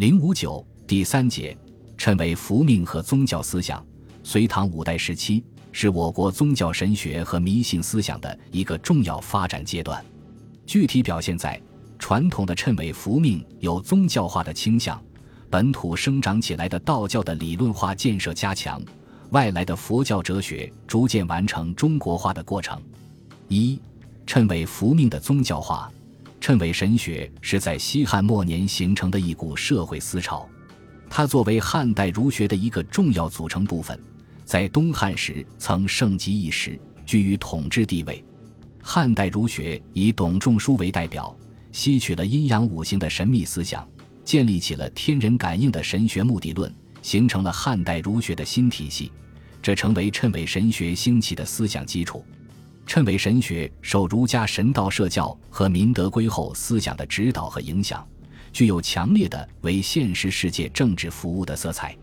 零五九第三节，谶纬符命和宗教思想。隋唐五代时期是我国宗教神学和迷信思想的一个重要发展阶段，具体表现在传统的谶纬符命有宗教化的倾向，本土生长起来的道教的理论化建设加强，外来的佛教哲学逐渐完成中国化的过程。一、谶纬符命的宗教化。谶纬神学是在西汉末年形成的一股社会思潮，它作为汉代儒学的一个重要组成部分。在东汉时曾盛极一时，居于统治地位。汉代儒学以董仲舒为代表，吸取了阴阳五行的神秘思想，建立起了天人感应的神学目的论，形成了汉代儒学的新体系。这成为谶纬神学兴起的思想基础。谶纬神学受儒家神道社教和民德归厚思想的指导和影响，具有强烈的为现实世界政治服务的色彩。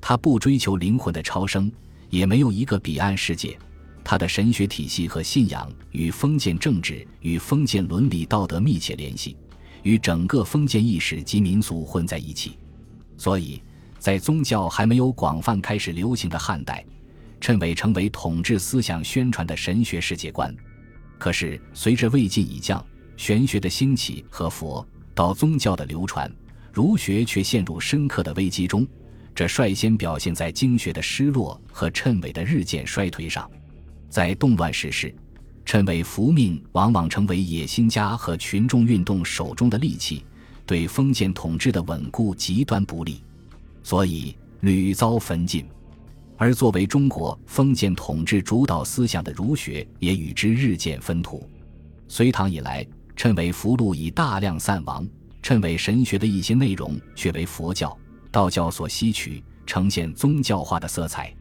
它不追求灵魂的超生。也没有一个彼岸世界，他的神学体系和信仰与封建政治与封建伦理道德密切联系，与整个封建意识及民俗混在一起。所以，在宗教还没有广泛开始流行的汉代，谶纬成为统治思想宣传的神学世界观。可是，随着魏晋以降，玄学的兴起和佛道宗教的流传，儒学却陷入深刻的危机中。这率先表现在经学的失落和谶纬的日渐衰退上。在动乱时事，谶纬符命往往成为野心家和群众运动手中的利器，对封建统治的稳固极端不利，所以屡遭焚尽。而作为中国封建统治主导思想的儒学，也与之日渐分土。隋唐以来，谶纬符箓已大量散亡，谶纬神学的一些内容却为佛教。道教所吸取，呈现宗教化的色彩。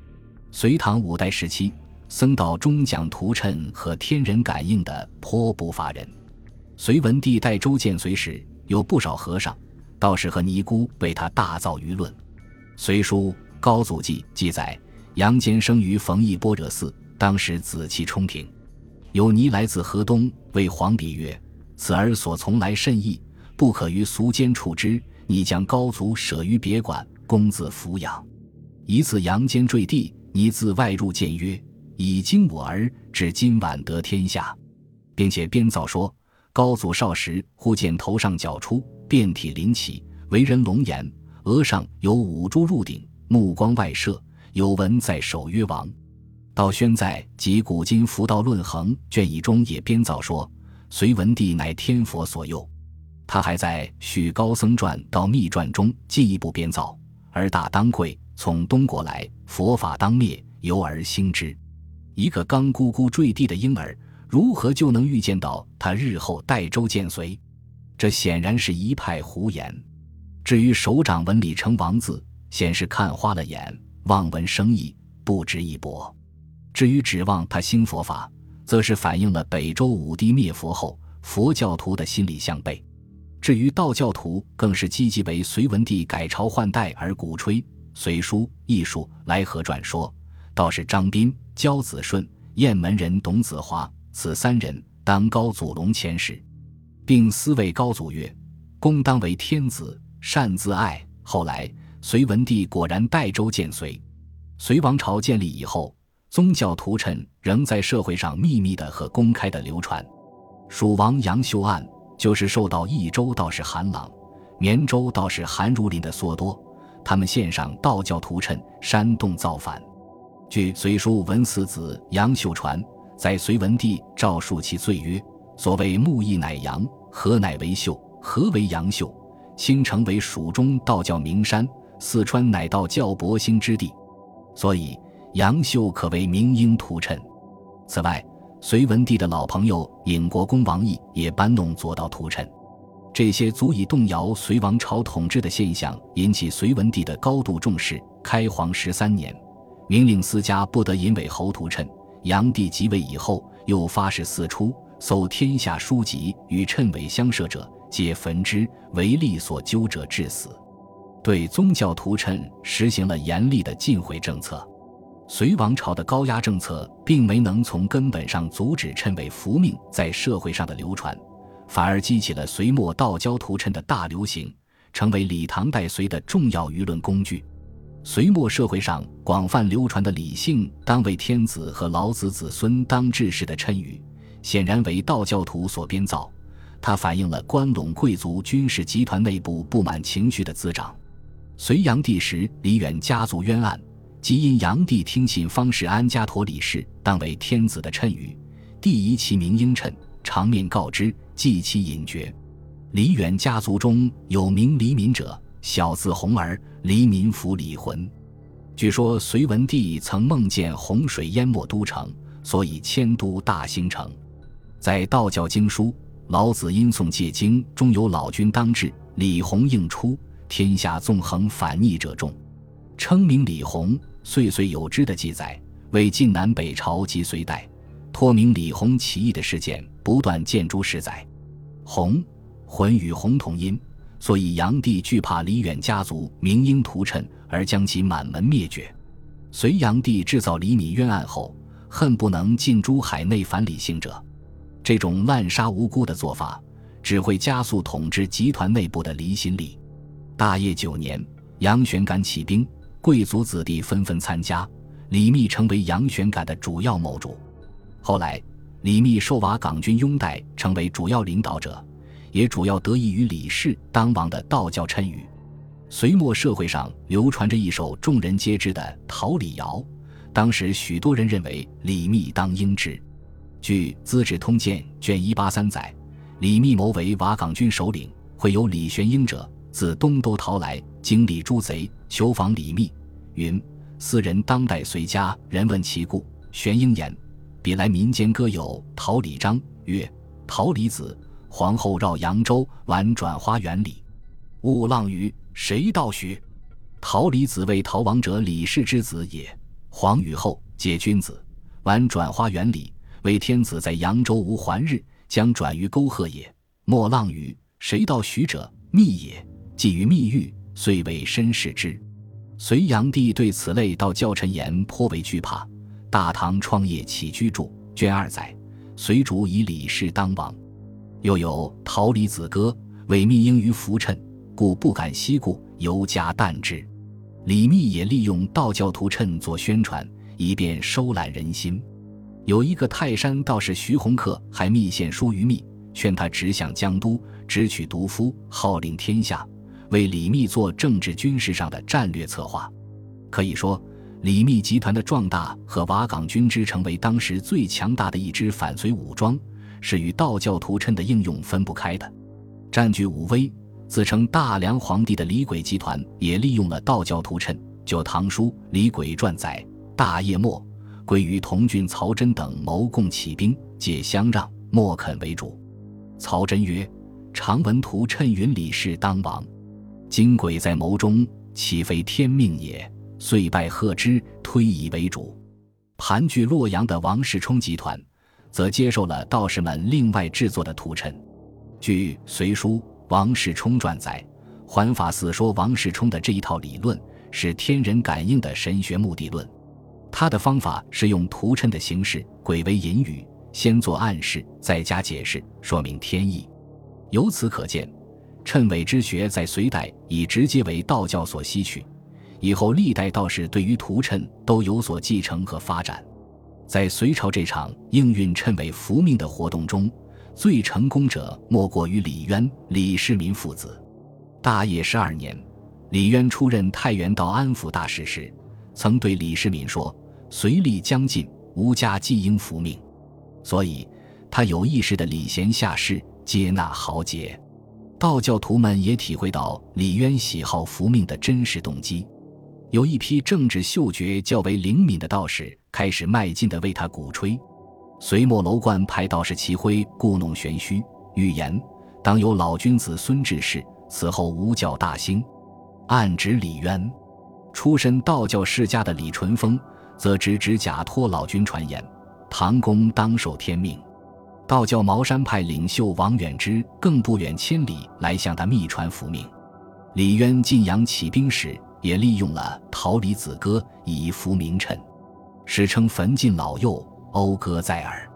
隋唐五代时期，僧道中讲图谶和天人感应的颇不乏人。隋文帝代周建隋时，有不少和尚、道士和尼姑为他大造舆论。《隋书·高祖记》记载，杨坚生于冯翊般若寺，当时紫气冲庭，有尼来自河东，谓皇帝曰：“此儿所从来甚异，不可于俗间处之。”你将高祖舍于别馆，公自抚养。一次阳间坠地，尼自外入见曰：“以今我儿至今晚得天下。”并且编造说，高祖少时忽见头上角出，遍体鳞起，为人龙颜，额上有五珠入顶，目光外射，有文在守曰王。道宣在《及古今佛道论衡》卷一中也编造说，隋文帝乃天佛所佑。他还在《续高僧传》到《密传》中进一步编造：“而大当贵，从东国来，佛法当灭，由而兴之。”一个刚咕咕坠地的婴儿，如何就能预见到他日后代周建隋？这显然是一派胡言。至于手掌纹理成王字，显示看花了眼，望文生义，不值一驳。至于指望他兴佛法，则是反映了北周武帝灭佛后佛教徒的心理向背。至于道教徒，更是积极为隋文帝改朝换代而鼓吹。《隋书·艺术来和传》说：“道士张斌、焦子顺、雁门人董子华，此三人当高祖龙前使，并私谓高祖曰：‘公当为天子，善自爱。’后来，隋文帝果然代周建隋。隋王朝建立以后，宗教图谶仍在社会上秘密的和公开的流传。蜀王杨秀案。就是受到益州道士韩朗、绵州道士韩如林的唆多，他们献上道教图谶，煽动造反。据《隋书·文思子·杨秀传》，在隋文帝诏述其罪曰：“所谓木易乃阳，何乃为秀？何为阳秀？青城为蜀中道教名山，四川乃道教博兴之地，所以杨秀可为明英图谶。此外。”隋文帝的老朋友尹国公王毅也搬弄左道图谶，这些足以动摇隋王朝统治的现象，引起隋文帝的高度重视。开皇十三年，明令私家不得淫伪侯图谶。炀帝即位以后，又发誓四出，搜天下书籍与谶纬相涉者，皆焚之，唯利所究者致死。对宗教图谶实行了严厉的禁毁政策。隋王朝的高压政策并没能从根本上阻止谶纬符命在社会上的流传，反而激起了隋末道教图谶的大流行，成为李唐代隋的重要舆论工具。隋末社会上广泛流传的“李姓当为天子”和“老子子孙当治世”的谶语，显然为道教徒所编造。它反映了关陇贵族军事集团内部不满情绪的滋长。隋炀帝时，李远家族冤案，即因炀帝听信方士安家陀李氏当为天子的谶语，帝疑其名应谶，长面告之，祭其隐绝。李远家族中有名黎民者，小字弘儿，黎民府李浑。据说隋文帝曾梦见洪水淹没都城，所以迁都大兴城。在道教经书《老子音诵戒经》中有“老君当至，李弘应出，天下纵横反逆者众”，称名李弘，岁岁有之的记载，为晋南北朝及隋代托名李弘起义的事件不断见诸史载。弘。浑与弘同音，所以炀帝惧怕李远家族名应屠谶，而将其满门灭绝。隋炀帝制造李米冤案后，恨不能尽诛海内反李姓者。这种滥杀无辜的做法，只会加速统治集团内部的离心力。大业九年，杨玄感起兵，贵族子弟纷纷参加，李密成为杨玄感的主要谋主。后来，李密受瓦岗军拥戴，成为主要领导者。也主要得益于李氏当王的道教谶语。隋末社会上流传着一首众人皆知的《桃李谣》，当时许多人认为李密当英之。据《资治通鉴》卷一八三载，李密谋为瓦岗军首领，会有李玄英者，自东都逃来，经历诸贼，求访李密。云：斯人当代随家，人问其故，玄英言：彼来民间歌有《桃李章》，曰：桃李子。皇后绕扬州，玩转花园里，勿浪雨，谁道许？桃李子为逃亡者李氏之子也。皇与后皆君子，玩转花园里，为天子在扬州无还日，将转于沟壑也。莫浪雨，谁道许者？密也。既于密狱，遂为身世之。隋炀帝对此类道教陈言颇为惧怕，《大唐创业起居注》卷二载，隋主以李氏当王。又有桃李子歌，伪密应于浮谶，故不敢西顾，犹加淡之。李密也利用道教徒谶做宣传，以便收揽人心。有一个泰山道士徐弘克，还密献书于密，劝他直向江都，直取毒夫，号令天下，为李密做政治军事上的战略策划。可以说，李密集团的壮大和瓦岗军之成为当时最强大的一支反隋武装。是与道教徒谶的应用分不开的。占据武威、自称大梁皇帝的李轨集团也利用了道教徒谶。就《唐书·李轨传》载：大业末，轨与同郡曹真等谋共起兵，皆相让，莫肯为主。曹真曰：“常闻图谶云李氏当王，今鬼在谋中，岂非天命也？”遂拜贺之，推以为主。盘踞洛阳的王世充集团。则接受了道士们另外制作的图谶。据《隋书·王世充传》载，环法寺说王世充的这一套理论是天人感应的神学目的论。他的方法是用图谶的形式，鬼为隐语，先做暗示，再加解释，说明天意。由此可见，谶纬之学在隋代已直接为道教所吸取，以后历代道士对于图谶都有所继承和发展。在隋朝这场应运谶纬福命的活动中，最成功者莫过于李渊、李世民父子。大业十二年，李渊出任太原道安抚大使时，曾对李世民说：“隋历将近，吾家既应福命。”所以，他有意识的礼贤下士，接纳豪杰。道教徒们也体会到李渊喜好福命的真实动机。有一批政治嗅觉较为灵敏的道士开始迈进的为他鼓吹。隋末楼观派道士齐辉故弄玄虚，预言当有老君子孙治世，此后无教大兴，暗指李渊。出身道教世家的李淳风则直指假托老君传言，唐公当受天命。道教茅山派领袖王远之更不远千里来向他密传福命。李渊晋阳起兵时。也利用了《桃李子歌》以服名臣，史称焚尽老幼，讴歌在耳，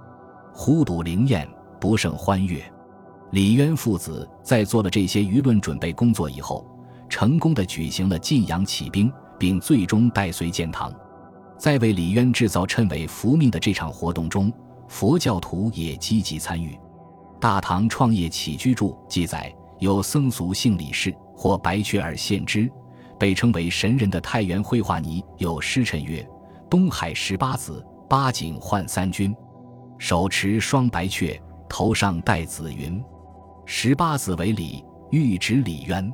呼赌灵验，不胜欢悦。李渊父子在做了这些舆论准备工作以后，成功的举行了晋阳起兵，并最终带隋建唐。在为李渊制造谶纬伏命的这场活动中，佛教徒也积极参与。《大唐创业起居注》记载，有僧俗姓李氏，或白雀而献之，被称为神人的太原绘画泥有诗称曰：“东海十八子，八景换三军，手持双白雀，头上戴紫云。十八子为李，欲指李渊。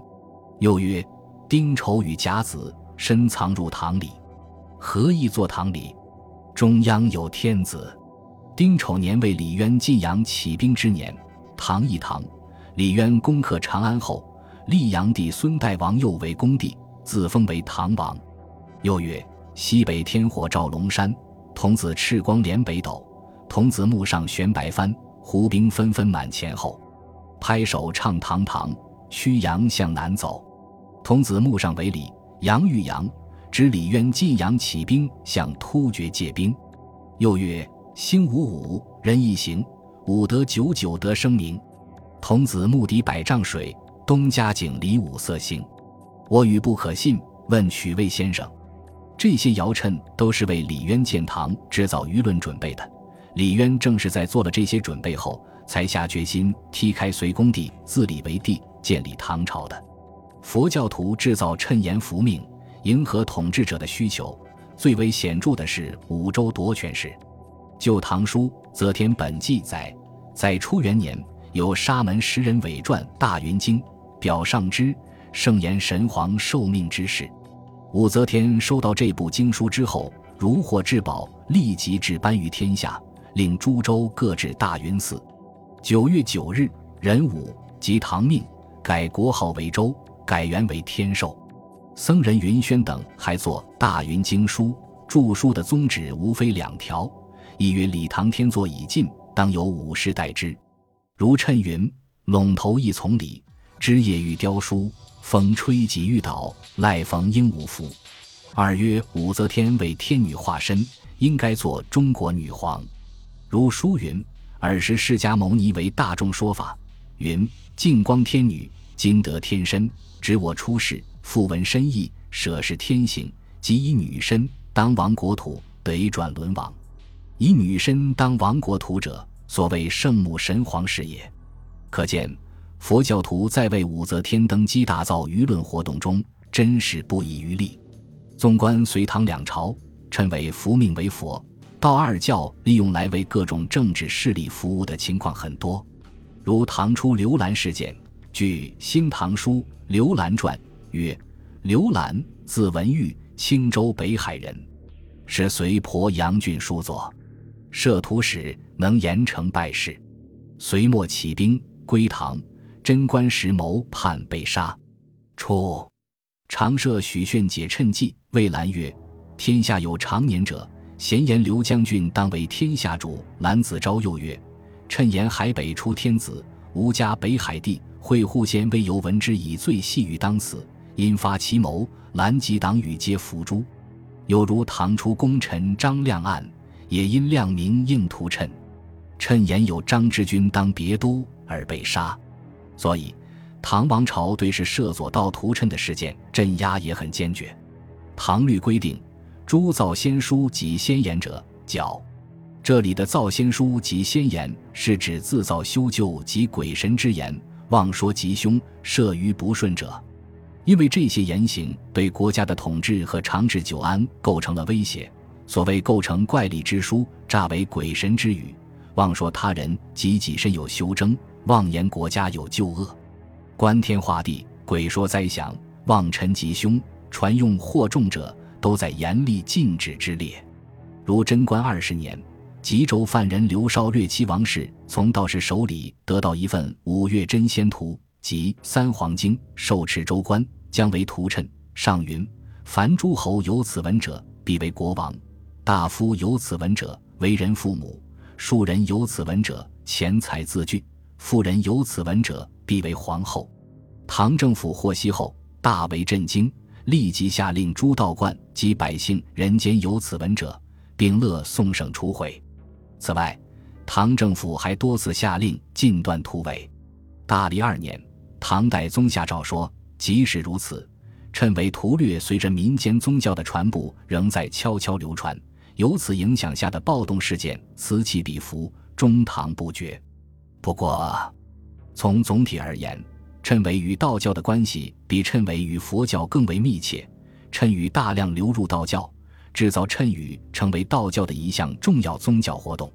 又曰：丁丑与甲子，深藏入堂里。”何意坐堂里？中央有天子。丁丑年为李渊晋阳起兵之年。唐一唐，李渊攻克长安后，立炀帝孙代王右为公帝，自封为唐王。又曰：西北天火照龙山，童子赤光连北斗，童子目上悬白帆，胡兵纷纷满前后，拍手唱堂堂，驱羊向南走。童子目上为李，阳与阳。指李渊晋阳起兵，向突厥借兵。又曰：星五五，人一行，五得九九得声名。童子目敌百丈水，东家井离五色星。我语不可信，问曲魏先生。这些谣谶都是为李渊建唐制造舆论准备的。李渊正是在做了这些准备后，才下决心踢开隋恭帝，自立为帝，建立唐朝的。佛教徒制造谶言伏命。迎合统治者的需求，最为显著的是五州夺权时。《旧唐书·则天本纪》载，在初元年，有沙门十人伪传《大云经》，表上之，盛言神皇受命之事。武则天收到这部经书之后，如获至宝，立即置颁于天下，令诸州各置大云寺。九月九日，壬午，即唐命，改国号为周，改元为天寿。僧人云轩等还作《大云经书》，著书的宗旨无非两条：一曰李唐天作已尽，当有武士代之，如谶云：“陇头一丛李，枝叶欲凋疏，风吹几欲倒，赖逢鹦鹉服。”二曰武则天为天女化身，应该做中国女皇，如书云：“尔时释迦牟尼为大众说法，云：净光天女，今得天身，指我出世。”复闻深意，舍是天行，即以女身当亡国土，得转轮王。以女身当亡国土者，所谓圣母神皇是也。可见佛教徒在为武则天登基打造舆论活动中，真是不遗余力。纵观隋唐两朝，称为伏命为佛，道二教利用来为各种政治势力服务的情况很多。如唐初刘兰事件，据《新唐书·刘兰传》。曰：刘兰，字文玉，青州北海人，是隋婆杨俊书作，摄图使，能严惩败事。隋末起兵归唐，贞观时谋叛被杀。初，常设许炫解趁计，谓兰曰：天下有常年者，贤言刘将军当为天下主。兰子昭又曰：趁言海北出天子，吾家北海地，会户县未由闻之，以罪系于当死。因发其谋，兰及党羽皆伏诛。有如唐初功臣张亮案，也因亮明应屠谶，谶言有张之君当别都而被杀。所以，唐王朝对是涉左道屠谶的事件镇压也很坚决。唐律规定，诸造仙书及仙言者绞。这里的造仙书及仙言，是指自造修旧及鬼神之言，妄说吉凶，涉于不顺者。因为这些言行对国家的统治和长治久安构成了威胁，所谓构成怪力之书，诈为鬼神之语，妄说他人及己身有修争，妄言国家有救恶，观天化地，鬼说灾祥，妄陈吉凶，传用惑众者，都在严厉禁止之列。如贞观二十年，吉州犯人刘绍略妻王氏从道士手里得到一份《五岳真仙图》。即《三皇经》受持州官，将为图谶。上云：凡诸侯有此文者，必为国王；大夫有此文者，为人父母；庶人有此文者，钱财自具；妇人有此文者，必为皇后。唐政府获悉后，大为震惊，立即下令诸道观及百姓人间有此文者，并勒送省除毁。此外，唐政府还多次下令禁断土伪。大历二年，唐代宗夏诏说：“即使如此，谶纬图略随着民间宗教的传播，仍在悄悄流传。由此影响下的暴动事件此起彼伏，中唐不绝。不过，从总体而言，谶纬与道教的关系比谶纬与佛教更为密切。谶语大量流入道教，制造谶语成为道教的一项重要宗教活动。”